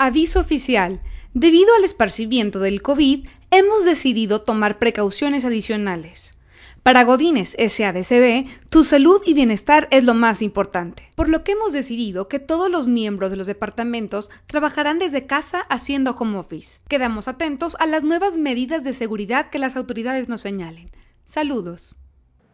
Aviso oficial. Debido al esparcimiento del COVID, hemos decidido tomar precauciones adicionales. Para Godines SADCB, tu salud y bienestar es lo más importante, por lo que hemos decidido que todos los miembros de los departamentos trabajarán desde casa haciendo home office. Quedamos atentos a las nuevas medidas de seguridad que las autoridades nos señalen. Saludos.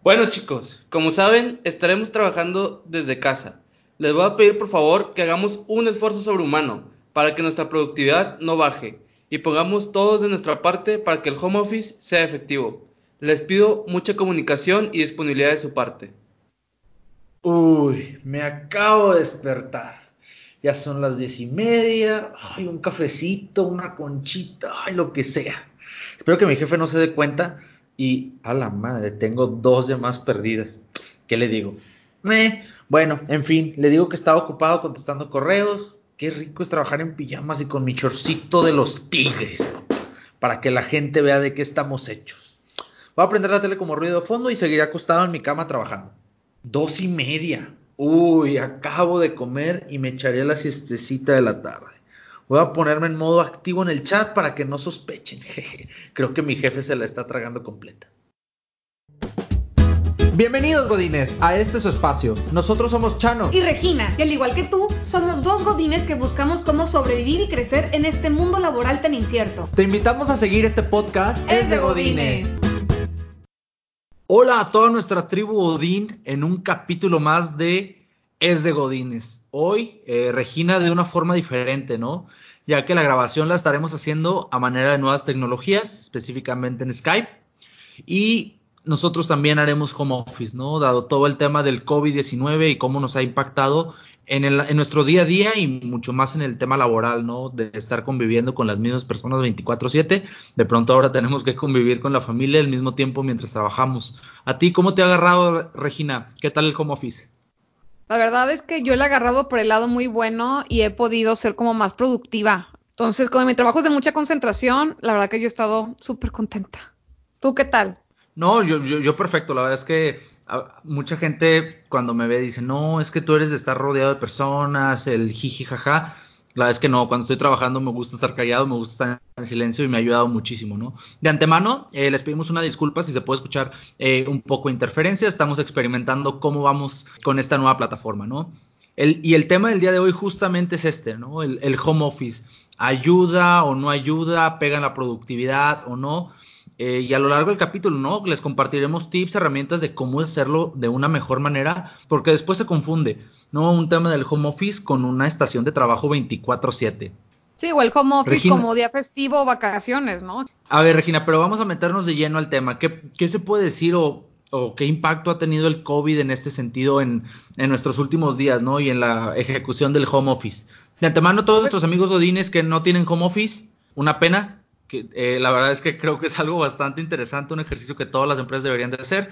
Bueno chicos, como saben, estaremos trabajando desde casa. Les voy a pedir por favor que hagamos un esfuerzo sobrehumano para que nuestra productividad no baje y pongamos todos de nuestra parte para que el home office sea efectivo. Les pido mucha comunicación y disponibilidad de su parte. Uy, me acabo de despertar. Ya son las diez y media. Ay, un cafecito, una conchita, ay, lo que sea. Espero que mi jefe no se dé cuenta. Y a la madre, tengo dos demás perdidas. ¿Qué le digo? Eh, bueno, en fin, le digo que estaba ocupado contestando correos, Qué rico es trabajar en pijamas y con mi chorcito de los tigres, para que la gente vea de qué estamos hechos. Voy a prender la tele como ruido de fondo y seguiré acostado en mi cama trabajando. Dos y media. Uy, acabo de comer y me echaré la siestecita de la tarde. Voy a ponerme en modo activo en el chat para que no sospechen. Creo que mi jefe se la está tragando completa. Bienvenidos Godines a este su espacio. Nosotros somos Chano y Regina, y al igual que tú, somos dos Godines que buscamos cómo sobrevivir y crecer en este mundo laboral tan incierto. Te invitamos a seguir este podcast. Es de Godines. Hola a toda nuestra tribu Godín en un capítulo más de Es de Godines. Hoy, eh, Regina, de una forma diferente, ¿no? Ya que la grabación la estaremos haciendo a manera de nuevas tecnologías, específicamente en Skype. Y nosotros también haremos home office, ¿no? Dado todo el tema del COVID-19 y cómo nos ha impactado en, el, nuestro día a día y mucho más en el tema laboral, ¿no? De estar conviviendo con las mismas personas 24/7. De pronto ahora tenemos que convivir con la familia al mismo tiempo mientras trabajamos. ¿A ti cómo te ha agarrado, Regina? ¿Qué tal el home office? La verdad es que yo le he agarrado por el lado muy bueno y he podido ser como más productiva. Entonces, como mi trabajo es de mucha concentración, la verdad que yo he estado súper contenta. ¿Tú qué tal? No, yo, yo, yo, perfecto. La verdad es que a, mucha gente cuando me ve dice, no, es que tú eres de estar rodeado de personas, el jiji jaja. La verdad es que no, cuando estoy trabajando me gusta estar callado, me gusta estar en silencio y me ha ayudado muchísimo, ¿no? De antemano, eh, les pedimos una disculpa si se puede escuchar eh, un poco de interferencia. Estamos experimentando cómo vamos con esta nueva plataforma, ¿no? El, y el tema del día de hoy justamente es este, ¿no? El, el home office. ¿Ayuda o no ayuda? ¿Pega en la productividad o no? Eh, y a lo largo del capítulo, ¿no? Les compartiremos tips, herramientas de cómo hacerlo de una mejor manera, porque después se confunde, ¿no? Un tema del home office con una estación de trabajo 24/7. Sí, o el home office como día festivo o vacaciones, ¿no? A ver, Regina, pero vamos a meternos de lleno al tema. ¿Qué, qué se puede decir o, o, qué impacto ha tenido el COVID en este sentido en, en, nuestros últimos días, ¿no? Y en la ejecución del home office. De antemano, todos nuestros amigos godines que no tienen home office, una pena, eh, la verdad es que creo que es algo bastante interesante, un ejercicio que todas las empresas deberían de hacer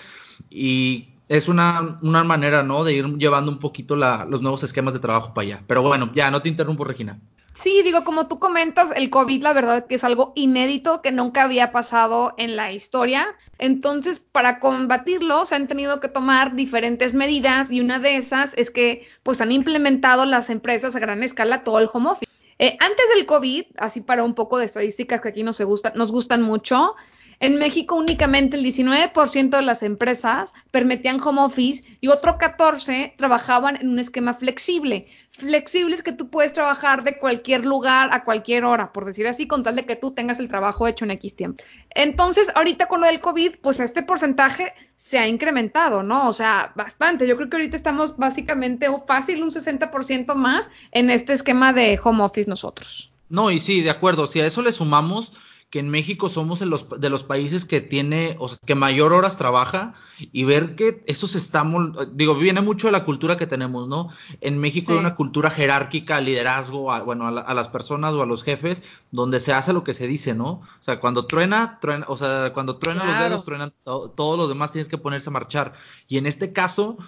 y es una, una manera, ¿no? De ir llevando un poquito los nuevos esquemas de trabajo para allá. Pero bueno, ya, no te interrumpo, Regina. Sí, digo, como tú comentas, el COVID, la verdad que es algo inédito que nunca había pasado en la historia. Entonces, para combatirlo, se han tenido que tomar diferentes medidas y una de esas es que, pues, han implementado las empresas a gran escala todo el home office. Eh, antes del COVID, así para un poco de estadísticas que aquí nos, gusta, nos gustan mucho, en México únicamente el 19% de las empresas permitían home office y otro 14% trabajaban en un esquema flexible. Flexible es que tú puedes trabajar de cualquier lugar a cualquier hora, por decir así, con tal de que tú tengas el trabajo hecho en X tiempo. Entonces, ahorita con lo del COVID, pues este porcentaje se ha incrementado, ¿no? O sea, bastante. Yo creo que ahorita estamos básicamente o fácil un 60% más en este esquema de home office nosotros. No, y sí, de acuerdo. Si a eso le sumamos que en México somos de los, de los países que tiene, o sea, que mayor horas trabaja y ver que eso se está, digo, viene mucho de la cultura que tenemos, ¿no? En México sí. hay una cultura jerárquica, liderazgo, a, bueno, a, la, a, las personas o a los jefes, donde se hace lo que se dice, ¿no? O sea, cuando truena, truena, o sea, cuando truenan claro. los dedos, truenan to todos los demás tienes que ponerse a marchar. Y en este caso,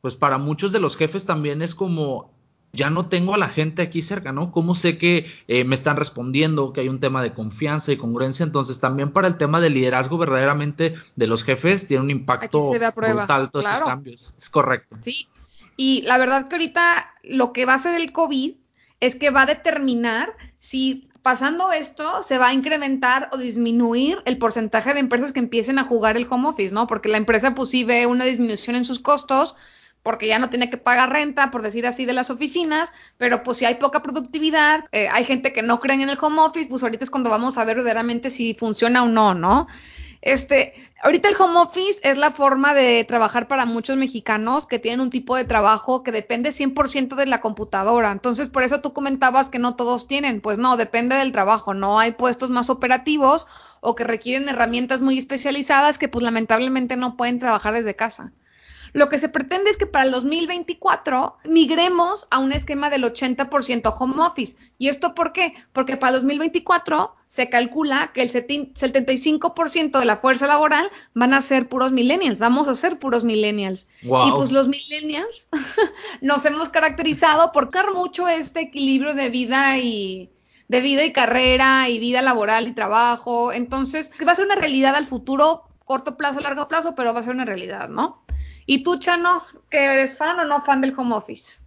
pues para muchos de los jefes también es como ya no tengo a la gente aquí cerca, ¿no? ¿Cómo sé que eh, me están respondiendo, que hay un tema de confianza y congruencia? Entonces, también para el tema del liderazgo verdaderamente de los jefes tiene un impacto brutal todos claro. esos cambios. Es correcto. Sí, y la verdad que ahorita lo que va a hacer el COVID es que va a determinar si pasando esto se va a incrementar o disminuir el porcentaje de empresas que empiecen a jugar el home office, ¿no? Porque la empresa pues sí ve una disminución en sus costos, porque ya no tiene que pagar renta, por decir así, de las oficinas, pero pues si hay poca productividad, eh, hay gente que no cree en el home office, pues ahorita es cuando vamos a ver verdaderamente si funciona o no, ¿no? Este, ahorita el home office es la forma de trabajar para muchos mexicanos que tienen un tipo de trabajo que depende 100% de la computadora. Entonces, por eso tú comentabas que no todos tienen. Pues no, depende del trabajo. No hay puestos más operativos o que requieren herramientas muy especializadas que pues lamentablemente no pueden trabajar desde casa. Lo que se pretende es que para el 2024 migremos a un esquema del 80% home office. ¿Y esto por qué? Porque para el 2024 se calcula que el 75% de la fuerza laboral van a ser puros millennials, vamos a ser puros millennials. Y pues los millennials nos hemos caracterizado por dar mucho este equilibrio de vida y de vida y carrera y vida laboral y trabajo. Entonces, va a ser una realidad al futuro, corto plazo, largo plazo, pero va a ser una realidad, ¿no? ¿Y tú, Chano, que eres fan o no fan del home office?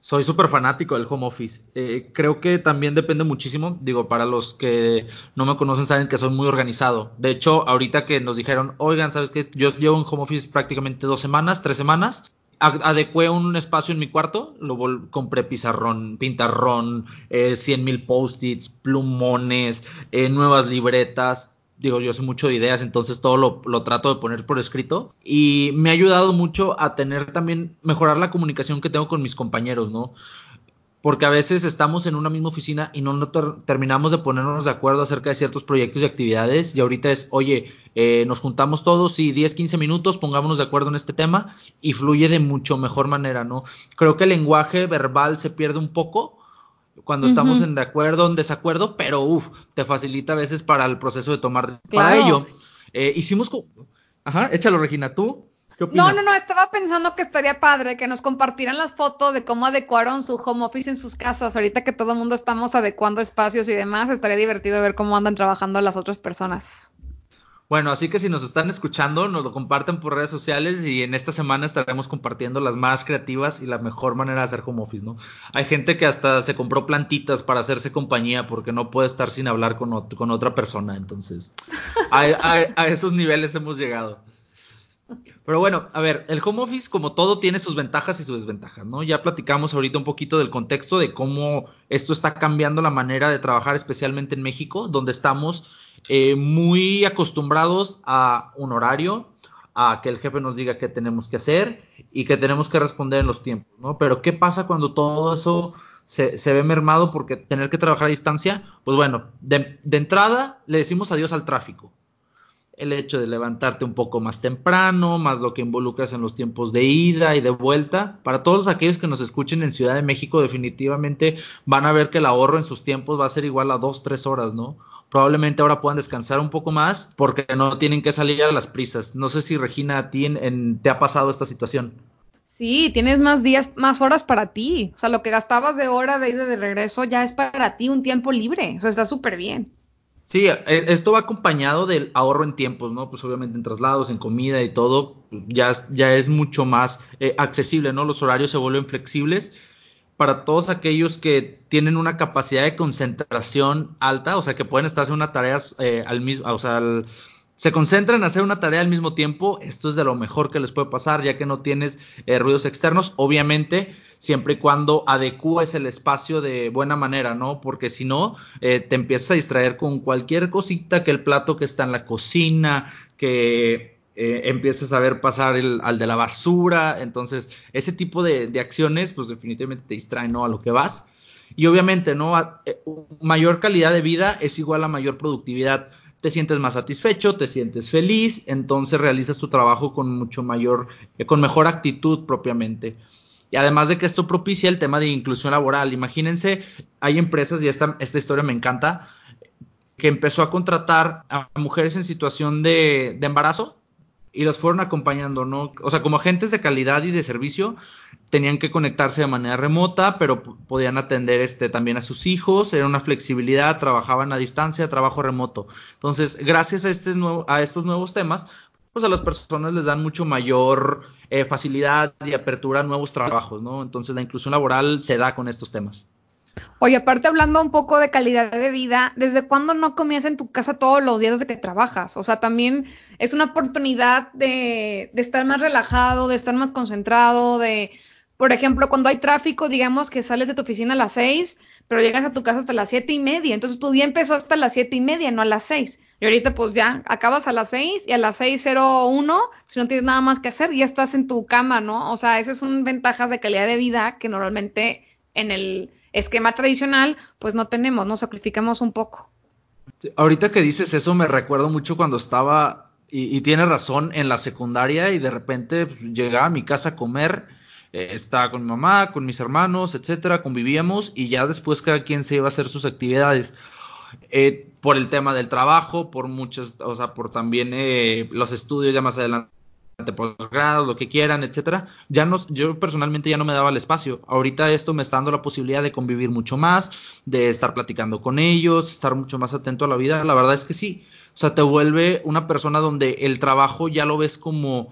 Soy súper fanático del home office. Eh, creo que también depende muchísimo. Digo, para los que no me conocen saben que soy muy organizado. De hecho, ahorita que nos dijeron, oigan, ¿sabes qué? Yo llevo en home office prácticamente dos semanas, tres semanas. Adecué un espacio en mi cuarto, lo compré pizarrón, pintarrón, eh, 100 mil post-its, plumones, eh, nuevas libretas digo, yo sé mucho de ideas, entonces todo lo, lo, trato de poner por escrito. Y me ha ayudado mucho a tener también, mejorar la comunicación que tengo con mis compañeros, ¿no? Porque a veces estamos en una misma oficina y no, terminamos de ponernos de acuerdo acerca de ciertos proyectos y actividades. Y ahorita es, oye, eh, nos juntamos todos y 10, 15 minutos, pongámonos de acuerdo en este tema y fluye de mucho mejor manera, ¿no? Creo que el lenguaje verbal se pierde un poco cuando estamos en de acuerdo, en desacuerdo, pero uff, te facilita a veces para el proceso de tomar. Para ello, eh, hicimos. Ajá, échalo, Regina, ¿tú? ¿Qué opinas? No, no, no, estaba pensando que estaría padre que nos compartieran las fotos de cómo adecuaron su home office en sus casas. Ahorita que todo el mundo estamos adecuando espacios y demás, estaría divertido ver cómo andan trabajando las otras personas. Bueno, así que si nos están escuchando, nos lo comparten por redes sociales y en esta semana estaremos compartiendo las más creativas y la mejor manera de hacer home office, ¿no? Hay gente que hasta se compró plantitas para hacerse compañía porque no puede estar sin hablar con, otra persona, entonces a, esos niveles hemos llegado. Pero bueno, a ver, el home office como todo tiene sus ventajas y sus desventajas, ¿no? Ya platicamos ahorita un poquito del contexto de cómo esto está cambiando la manera de trabajar, especialmente en México, donde estamos eh, muy acostumbrados a un horario, a que el jefe nos diga qué tenemos que hacer y que tenemos que responder en los tiempos, ¿no? Pero ¿qué pasa cuando todo eso se, ve mermado porque tener que trabajar a distancia? Pues bueno, de, de entrada le decimos adiós al tráfico el hecho de levantarte un poco más temprano, más lo que involucras en los tiempos de ida y de vuelta. Para todos aquellos que nos escuchen en Ciudad de México, definitivamente van a ver que el ahorro en sus tiempos va a ser igual a dos, tres horas, ¿no? Probablemente ahora puedan descansar un poco más porque no tienen que salir a las prisas. No sé si Regina, a ti te ha pasado esta situación. Sí, tienes más días, más horas para ti. O sea, lo que gastabas de hora de ida de regreso ya es para ti un tiempo libre. O sea, está súper bien. Sí, e, esto va acompañado del ahorro en tiempos, ¿no? Pues obviamente en traslados, en comida y todo, pues ya, ya es mucho más eh, accesible, ¿no? Los horarios se vuelven flexibles para todos aquellos que tienen una capacidad de concentración alta, o sea, que pueden estar haciendo una tarea eh, al mismo, o sea, se concentran en hacer una tarea al mismo tiempo, esto es de lo mejor que les puede pasar, ya que no tienes eh, ruidos externos, obviamente, siempre y cuando adecues el espacio de buena manera, ¿no? Porque si no, eh, te empiezas a distraer con cualquier cosita, que el plato que está en la cocina, que eh, empiezas a ver pasar el, al de la basura, entonces ese tipo de, acciones pues definitivamente te distraen ¿no? a lo que vas. Y obviamente no eh, mayor calidad de vida es igual a mayor productividad. Te sientes más satisfecho te sientes feliz entonces realizas tu trabajo con mucho mayor eh, con mejor actitud propiamente. Y además de que esto propicia el tema de inclusión laboral. Imagínense hay empresas y esta, esta historia me encanta que empezó a contratar a mujeres en situación de, de embarazo y los fueron acompañando, ¿no? O sea, como agentes de calidad y de servicio, tenían que conectarse de manera remota, pero podían atender este, también a sus hijos, era una flexibilidad, trabajaban a distancia, trabajo remoto. Entonces, gracias a, este a estos nuevos temas, pues a las personas les dan mucho mayor eh, facilidad y apertura a nuevos trabajos, ¿no? Entonces, la inclusión laboral se da con estos temas. Oye, aparte hablando un poco de calidad de vida, ¿desde cuándo no comías en tu casa todos los días desde que trabajas? O sea, también es una oportunidad de, de estar más relajado, de estar más concentrado, de, por ejemplo, cuando hay tráfico, digamos que sales de tu oficina a las seis, pero llegas a tu casa hasta las siete y media, entonces tu día empezó hasta las siete y media, no a las seis. Y ahorita pues ya acabas a las seis y a las seis cero uno, si no tienes nada más que hacer, ya estás en tu cama, ¿no? O sea, esas son ventajas de calidad de vida que normalmente en el esquema tradicional, pues no tenemos, nos sacrificamos un poco. Ahorita que dices eso, me recuerdo mucho cuando estaba, y, tienes razón, en la secundaria y de repente pues, llegaba a mi casa a comer, eh, estaba con mi mamá, con mis hermanos, etcétera, convivíamos y ya después cada quien se iba a hacer sus actividades. Eh, por el tema del trabajo, por muchas, o sea, por también eh, los estudios ya más adelante posgrado, lo que quieran, etcétera, ya no, yo personalmente ya no me daba el espacio. Ahorita esto me está dando la posibilidad de convivir mucho más, de estar platicando con ellos, estar mucho más atento a la vida. La verdad es que sí. O sea, te vuelve una persona donde el trabajo ya lo ves como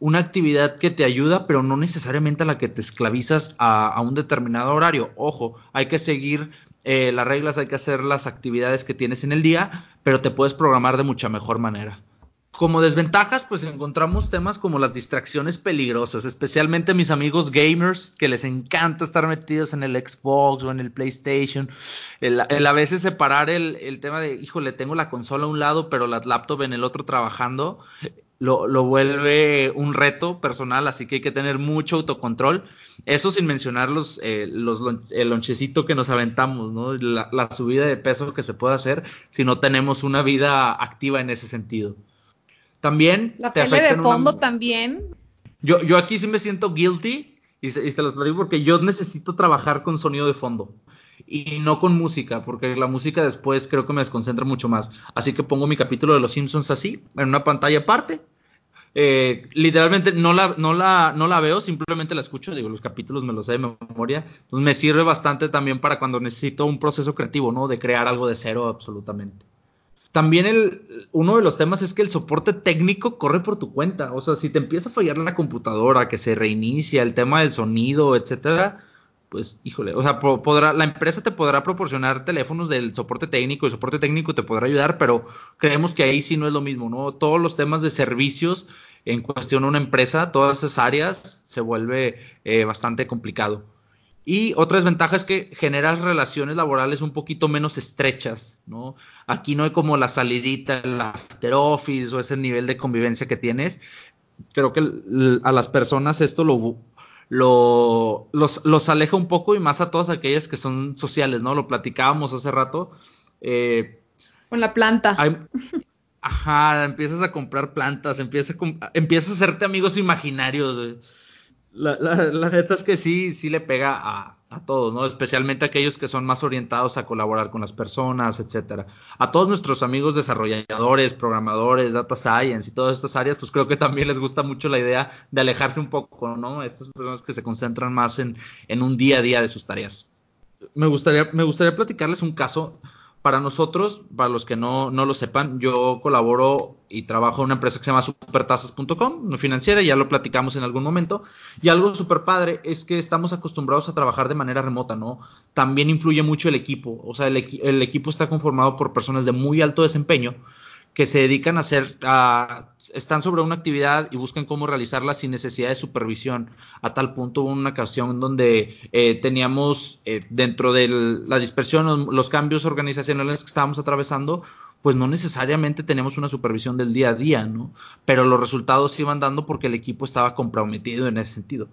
una actividad que te ayuda, pero no necesariamente a la que te esclavizas a, a un determinado horario. Ojo, hay que seguir eh, las reglas, hay que hacer las actividades que tienes en el día, pero te puedes programar de mucha mejor manera. Como desventajas, pues encontramos temas como las distracciones peligrosas, especialmente mis amigos gamers que les encanta estar metidos en el Xbox o en el PlayStation. El, a veces separar el, tema de, híjole, tengo la consola a un lado, pero la laptop en el otro trabajando, lo, vuelve un reto personal, así que hay que tener mucho autocontrol. Eso sin mencionar los, eh, el lonchecito que nos aventamos, ¿no? La subida de peso que se puede hacer si no tenemos una vida activa en ese sentido. También. La tele de fondo una... también. Yo, yo aquí sí me siento guilty y se, y se los digo porque yo necesito trabajar con sonido de fondo y no con música, porque la música después creo que me desconcentra mucho más. Así que pongo mi capítulo de Los Simpsons así, en una pantalla aparte. Eh, literalmente no la, no, la, no la veo, simplemente la escucho, digo, los capítulos me los sé de memoria. Entonces me sirve bastante también para cuando necesito un proceso creativo, ¿no? De crear algo de cero absolutamente. También el, uno de los temas es que el soporte técnico corre por tu cuenta. O sea, si te empieza a fallar la computadora, que se reinicia, el tema del sonido, etcétera, pues, híjole, o sea, podrá, la empresa te podrá proporcionar teléfonos del soporte técnico, el soporte técnico te podrá ayudar, pero creemos que ahí sí no es lo mismo, ¿no? Todos los temas de servicios en cuestión a una empresa, todas esas áreas, se vuelve eh, bastante complicado. Y otra desventaja es que generas relaciones laborales un poquito menos estrechas, ¿no? Aquí no hay como la salidita, el after office o ese nivel de convivencia que tienes. Creo que a las personas esto lo, lo los, los, aleja un poco y más a todas aquellas que son sociales, ¿no? Lo platicábamos hace rato. Eh, Con la planta. Hay, ajá, empiezas a comprar plantas, empiezas a, empiezas a hacerte amigos imaginarios. ¿eh? La, la, la, neta es que sí, sí le pega a, a, todos, ¿no? Especialmente a aquellos que son más orientados a colaborar con las personas, etcétera. A todos nuestros amigos desarrolladores, programadores, data science y todas estas áreas, pues creo que también les gusta mucho la idea de alejarse un poco, ¿no? Estas personas que se concentran más en, en un día a día de sus tareas. Me gustaría, me gustaría platicarles un caso para nosotros, para los que no, no, lo sepan, yo colaboro y trabajo en una empresa que se llama supertasas.com, no financiera, ya lo platicamos en algún momento. Y algo súper padre es que estamos acostumbrados a trabajar de manera remota, ¿no? También influye mucho el equipo, o sea, el, el equipo está conformado por personas de muy alto desempeño que se dedican a hacer, a, están sobre una actividad y buscan cómo realizarla sin necesidad de supervisión. A tal punto hubo una ocasión donde eh, teníamos eh, dentro de la dispersión, los, cambios organizacionales que estábamos atravesando, pues no necesariamente teníamos una supervisión del día a día, ¿no? Pero los resultados se iban dando porque el equipo estaba comprometido en ese sentido.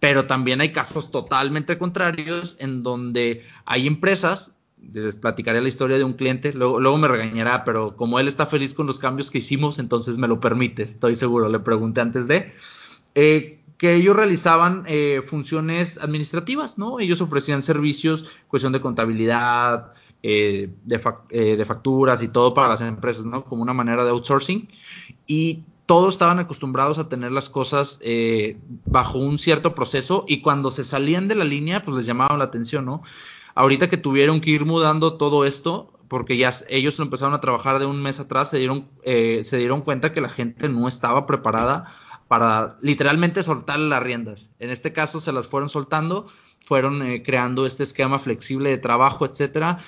Pero también hay casos totalmente contrarios en donde hay empresas les platicaré la historia de un cliente, luego, me regañará, pero como él está feliz con los cambios que hicimos, entonces me lo permite, estoy seguro, le pregunté antes de, eh, que ellos realizaban eh, funciones administrativas, ¿no? Ellos ofrecían servicios, cuestión de contabilidad, eh, de, fac de, facturas y todo para las empresas, ¿no? Como una manera de outsourcing. Y todos estaban acostumbrados a tener las cosas eh, bajo un cierto proceso y cuando se salían de la línea, pues les llamaban la atención, ¿no? Ahorita que tuvieron que ir mudando todo esto, porque ya ellos lo empezaron a trabajar de un mes atrás, se dieron, eh, se dieron cuenta que la gente no estaba preparada para literalmente soltar las riendas. En este caso se las fueron soltando fueron eh, creando este esquema flexible de trabajo, etcétera,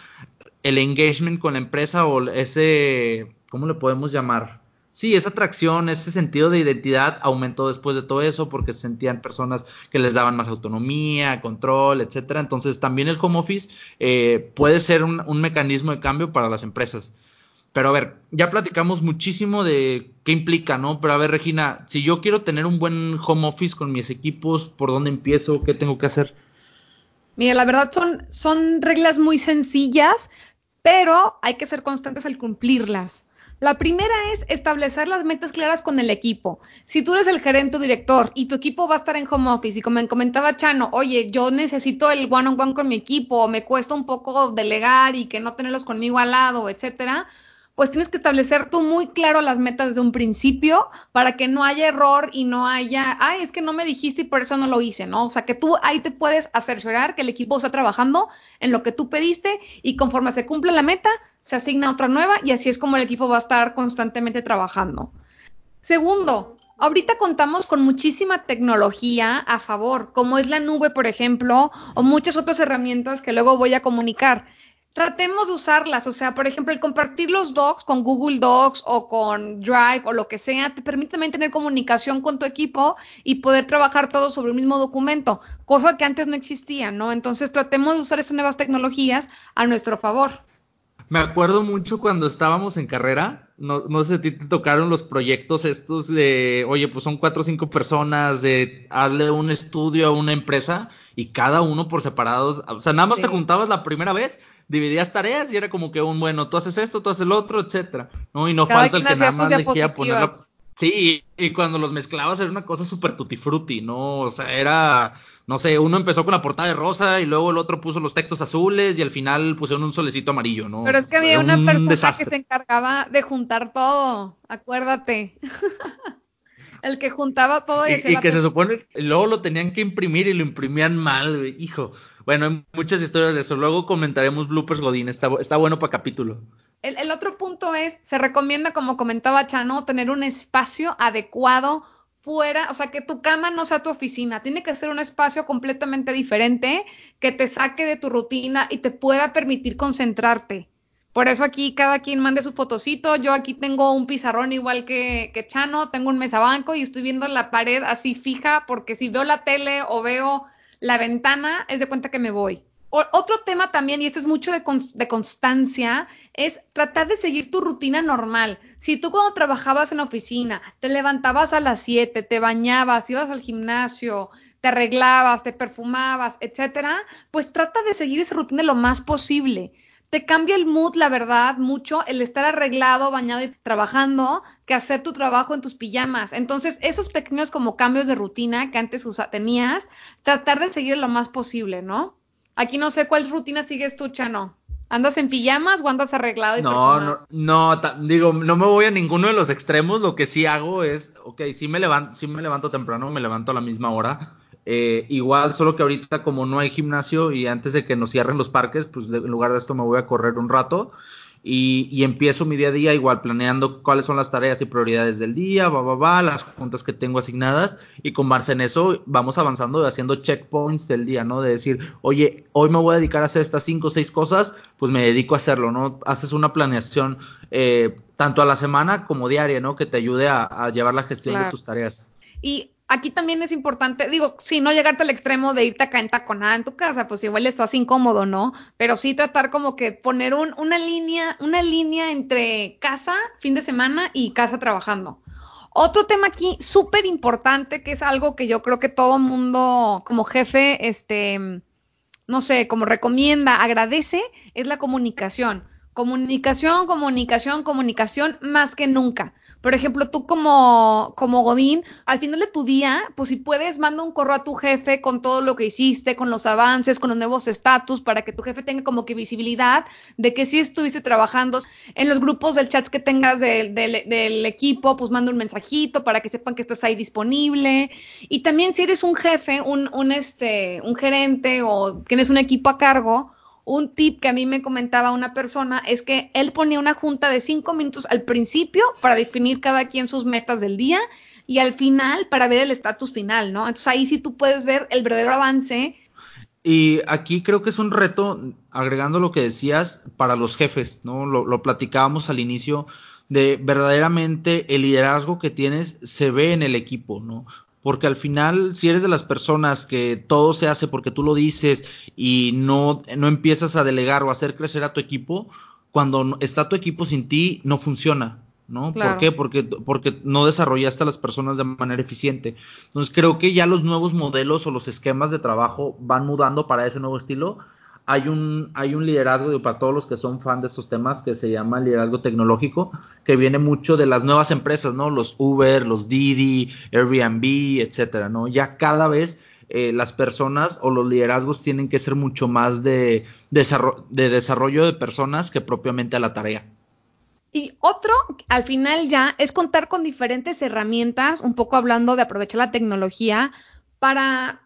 el engagement con la empresa o ese, ¿cómo le podemos llamar? Sí, esa atracción, ese sentido de identidad aumentó después de todo eso porque se sentían personas que les daban más autonomía, control, etcétera. Entonces también el home office eh, puede ser un, un mecanismo de cambio para las empresas. Pero a ver, ya platicamos muchísimo de qué implica, ¿no? Pero a ver, Regina, si yo quiero tener un buen home office con mis equipos, ¿por dónde empiezo? ¿Qué tengo que hacer? Mira, la verdad son, son reglas muy sencillas, pero hay que ser constantes al cumplirlas. La primera es establecer las metas claras con el equipo. Si tú eres el gerente o director y tu equipo va a estar en home office y como me comentaba Chano, oye, yo necesito el one on one con mi equipo, me cuesta un poco delegar y que no tenerlos conmigo al lado, etcétera, pues tienes que establecer tú muy claro las metas desde un principio para que no haya error y no haya, ay, es que no me dijiste y por eso no lo hice, ¿no? O sea, que tú ahí te puedes asesorar que el equipo está trabajando en lo que tú pediste y conforme se cumple la meta, se asigna otra nueva y así es como el equipo va a estar constantemente trabajando. Segundo, ahorita contamos con muchísima tecnología a favor, como es la nube, por ejemplo, o muchas otras herramientas que luego voy a comunicar tratemos de usarlas. O sea, por ejemplo, el compartir los docs con Google Docs o con Drive o lo que sea, te permite también tener comunicación con tu equipo y poder trabajar todo sobre el mismo documento, cosa que antes no existía, ¿no? Entonces, tratemos de usar esas nuevas tecnologías a nuestro favor. Me acuerdo mucho cuando estábamos en carrera, no, no sé si te tocaron los proyectos estos de, oye, pues son cuatro o cinco personas, de hazle un estudio a una empresa y cada uno por separado, o sea, nada más te juntabas la primera vez dividías tareas y era como que un bueno, tú haces esto, tú haces el otro, etcétera, ¿no? Y no falta el que nada más le quiera poner Sí, y cuando los mezclabas era una cosa súper tutti frutti, ¿no? O sea, era, no sé, uno empezó con la portada de rosa y luego el otro puso los textos azules y al final pusieron un solecito amarillo, ¿no? Pero es que había una persona que se encargaba de juntar todo, acuérdate. el que juntaba todo y, y, y que se supone, luego lo tenían que imprimir y lo imprimían mal, hijo. Bueno, hay muchas historias de eso. Luego comentaremos bloopers Godín. Está, está bueno para capítulo. El, el, otro punto es, se recomienda, como comentaba Chano, tener un espacio adecuado fuera, o sea, que tu cama no sea tu oficina. Tiene que ser un espacio completamente diferente que te saque de tu rutina y te pueda permitir concentrarte. Por eso aquí cada quien mande su fotocito. Yo aquí tengo un pizarrón igual que, que Chano, tengo un mesabanco y estoy viendo la pared así fija porque si veo la tele o veo la ventana, es de cuenta que me voy. Otro tema también, y este es mucho de, de, constancia, es tratar de seguir tu rutina normal. Si tú cuando trabajabas en oficina te levantabas a las 7, te bañabas, ibas al gimnasio, te arreglabas, te perfumabas, etcétera, pues trata de seguir esa rutina lo más posible te cambia el mood, la verdad, mucho el estar arreglado, bañado y trabajando que hacer tu trabajo en tus pijamas. Entonces, esos pequeños como cambios de rutina que antes tenías, tratar de seguir lo más posible, ¿no? Aquí no sé cuál rutina sigues tú, Chano. ¿Andas en pijamas o andas arreglado? Y no, no, no, digo, no me voy a ninguno de los extremos. Lo que sí hago es, ok, sí me levanto, sí me levanto temprano, me levanto a la misma hora eh, igual, solo que ahorita como no hay gimnasio y antes de que nos cierren los parques, pues en lugar de esto me voy a correr un rato y, y, empiezo mi día a día igual planeando cuáles son las tareas y prioridades del día, va, va, va, las juntas que tengo asignadas y con base en eso vamos avanzando haciendo checkpoints del día, ¿no? De decir, oye, hoy me voy a dedicar a hacer estas cinco o seis cosas, pues me dedico a hacerlo, ¿no? Haces una planeación eh, tanto a la semana como diaria, ¿no? Que te ayude a, a llevar la gestión claro. de tus tareas. Y aquí también es importante, digo, sí, no llegarte al extremo de irte acá en taconada en tu casa, pues igual estás incómodo, ¿no? Pero sí tratar como que poner un, una línea, una línea entre casa, fin de semana y casa trabajando. Otro tema aquí súper importante, que es algo que yo creo que todo mundo como jefe, este, no sé, como recomienda, agradece, es la comunicación. Comunicación, comunicación, comunicación más que nunca. Por ejemplo, tú como, como Godín, al final de tu día, pues si puedes, manda un correo a tu jefe con todo lo que hiciste, con los avances, con los nuevos estatus, para que tu jefe tenga como que visibilidad de que sí estuviste trabajando. En los grupos del chat que tengas de, de, del equipo, pues manda un mensajito para que sepan que estás ahí disponible. Y también si eres un jefe, un, un, este, un gerente o tienes un equipo a cargo, un tip que a mí me comentaba una persona es que él ponía una junta de cinco minutos al principio para definir cada quien sus metas del día y al final para ver el estatus final, ¿no? Entonces ahí sí tú puedes ver el verdadero avance. Y aquí creo que es un reto, agregando lo que decías, para los jefes, ¿no? Lo, lo platicábamos al inicio, de verdaderamente el liderazgo que tienes se ve en el equipo, ¿no? Porque al final, si eres de las personas que todo se hace porque tú lo dices y no, no empiezas a delegar o a hacer crecer a tu equipo, cuando está tu equipo sin ti, no funciona. ¿no? Claro. ¿Por qué? Porque, porque no desarrollaste a las personas de manera eficiente. Entonces creo que ya los nuevos modelos o los esquemas de trabajo van mudando para ese nuevo estilo. Hay un, hay un liderazgo, digo, para todos los que son fan de estos temas, que se llama liderazgo tecnológico, que viene mucho de las nuevas empresas, ¿no? Los Uber, los Didi, Airbnb, etcétera, ¿no? Ya cada vez eh, las personas o los liderazgos tienen que ser mucho más de, desarro de desarrollo de personas que propiamente a la tarea. Y otro, al final ya, es contar con diferentes herramientas, un poco hablando de aprovechar la tecnología para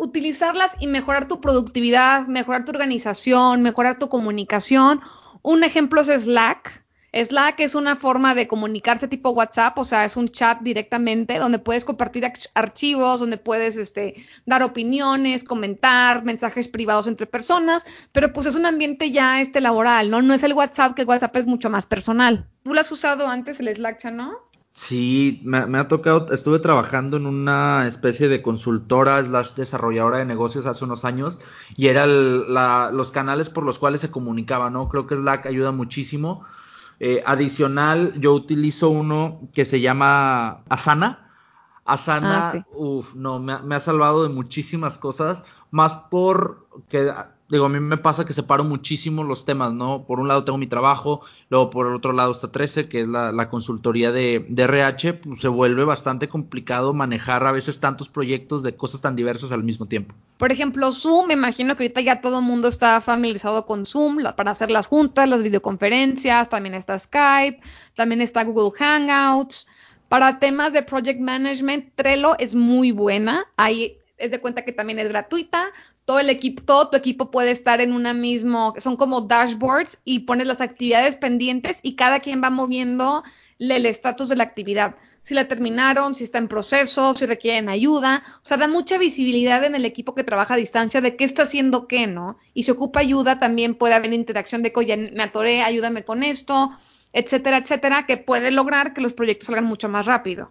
utilizarlas y mejorar tu productividad, mejorar tu organización, mejorar tu comunicación. Un ejemplo es Slack. Slack es una forma de comunicarse tipo WhatsApp, o sea, es un chat directamente donde puedes compartir archivos, donde puedes este, dar opiniones, comentar, mensajes privados entre personas, pero pues es un ambiente ya este laboral, ¿no? No es el WhatsApp, que el WhatsApp es mucho más personal. ¿Tú lo has usado antes el Slack, no? Sí, me, ha tocado, estuve trabajando en una especie de consultora slash desarrolladora de negocios hace unos años y era los canales por los cuales se comunicaba, ¿no? Creo que Slack ayuda muchísimo. Eh, adicional, yo utilizo uno que se llama Asana. Asana, ah, sí. uff, no, me, me, ha salvado de muchísimas cosas, más por que, digo, a mí me pasa que separo muchísimo los temas, ¿no? Por un lado tengo mi trabajo, luego por el otro lado está 13, que es la, la consultoría de, de RH, pues se vuelve bastante complicado manejar a veces tantos proyectos de cosas tan diversas al mismo tiempo. Por ejemplo, Zoom, me imagino que ahorita ya todo el mundo está familiarizado con Zoom para hacer las juntas, las videoconferencias, también está Skype, también está Google Hangouts. Para temas de project management, Trello es muy buena. Ahí es de cuenta que también es gratuita. Todo el equipo, todo tu equipo puede estar en una mismo, son como dashboards y pones las actividades pendientes y cada quien va moviendo el estatus de la actividad. Si la terminaron, si está en proceso, si requieren ayuda. O sea, da mucha visibilidad en el equipo que trabaja a distancia de qué está haciendo qué, ¿no? Y si ocupa ayuda, también puede haber interacción de que, oye, me atoré, ayúdame con esto, etcétera, etcétera, que puede lograr que los proyectos salgan mucho más rápido.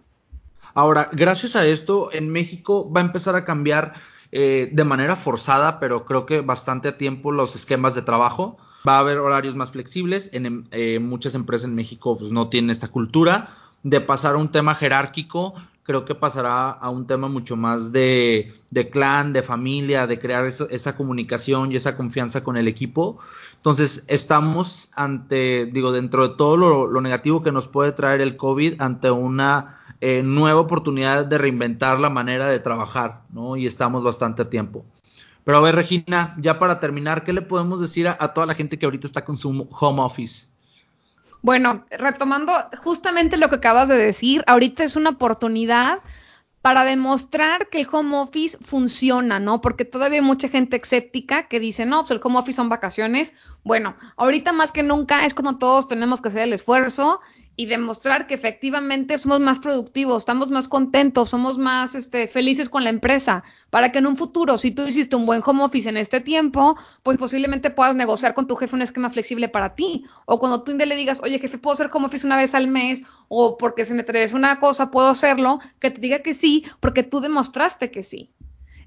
Ahora, gracias a esto, en México va a empezar a cambiar eh, de manera forzada, pero creo que bastante a tiempo los esquemas de trabajo. Va a haber horarios más flexibles. En eh, muchas empresas en México pues, no tienen esta cultura de pasar a un tema jerárquico. Creo que pasará a un tema mucho más de, de clan, de familia, de crear esa comunicación y esa confianza con el equipo. Entonces, estamos ante, digo, dentro de todo lo, negativo que nos puede traer el COVID, ante una eh, nueva oportunidad de reinventar la manera de trabajar, ¿no? Y estamos bastante a tiempo. Pero a ver, Regina, ya para terminar, ¿qué le podemos decir a toda la gente que ahorita está con su home office? Bueno, retomando justamente lo que acabas de decir, ahorita es una oportunidad para demostrar que el home office funciona, ¿no? Porque todavía hay mucha gente escéptica que dice, no, pues el home office son vacaciones. Bueno, ahorita más que nunca es cuando todos tenemos que hacer el esfuerzo y demostrar que efectivamente somos más productivos, estamos más contentos, somos más este, felices con la empresa, para que en un futuro, si tú hiciste un buen home office en este tiempo, pues posiblemente puedas negociar con tu jefe un esquema flexible para ti. O cuando tú le digas, oye jefe, ¿puedo hacer home office una vez al mes? O porque se me traes una cosa, ¿puedo hacerlo? Que te diga que sí, porque tú demostraste que sí.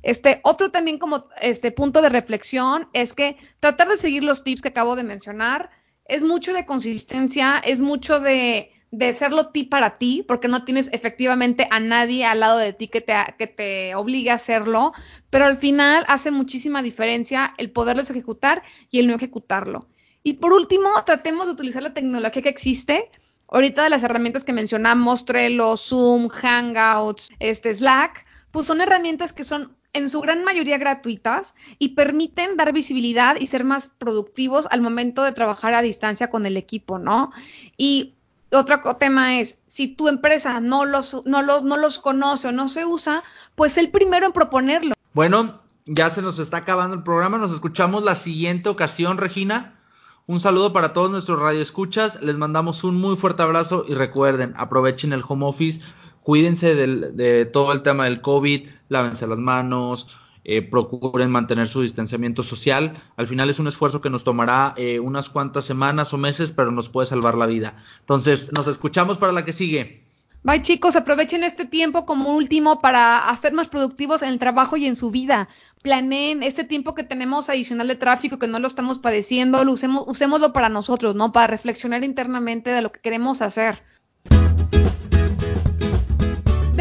Este, otro también como este punto de reflexión es que tratar de seguir los tips que acabo de mencionar, es mucho de consistencia, es mucho de, de serlo ti para ti, porque no tienes efectivamente a nadie al lado de ti que te, que te obligue a hacerlo, pero al final hace muchísima diferencia el poderlos ejecutar y el no ejecutarlo. Y por último, tratemos de utilizar la tecnología que existe. Ahorita de las herramientas que mencionamos, Trello, Zoom, Hangouts, este Slack, pues son herramientas que son en su gran mayoría gratuitas y permiten dar visibilidad y ser más productivos al momento de trabajar a distancia con el equipo, ¿no? Y otro tema es, si tu empresa no los, no los, no los conoce o no se usa, pues el primero en proponerlo. Bueno, ya se nos está acabando el programa, nos escuchamos la siguiente ocasión, Regina. Un saludo para todos nuestros radioescuchas, les mandamos un muy fuerte abrazo y recuerden, aprovechen el home office cuídense de todo el tema del COVID, lávense las manos, eh, procuren mantener su distanciamiento social. Al final es un esfuerzo que nos tomará eh, unas cuantas semanas o meses, pero nos puede salvar la vida. Entonces, nos escuchamos para la que sigue. Bye chicos, aprovechen este tiempo como último para hacer más productivos en el trabajo y en su vida. Planeen este tiempo que tenemos adicional de tráfico, que no lo estamos padeciendo, lo usemos, usémoslo para nosotros, ¿no? Para reflexionar internamente de lo que queremos hacer.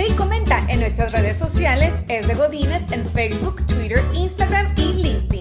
Y comenta en nuestras redes sociales, es de Godínez, en Facebook, Twitter, Instagram y LinkedIn.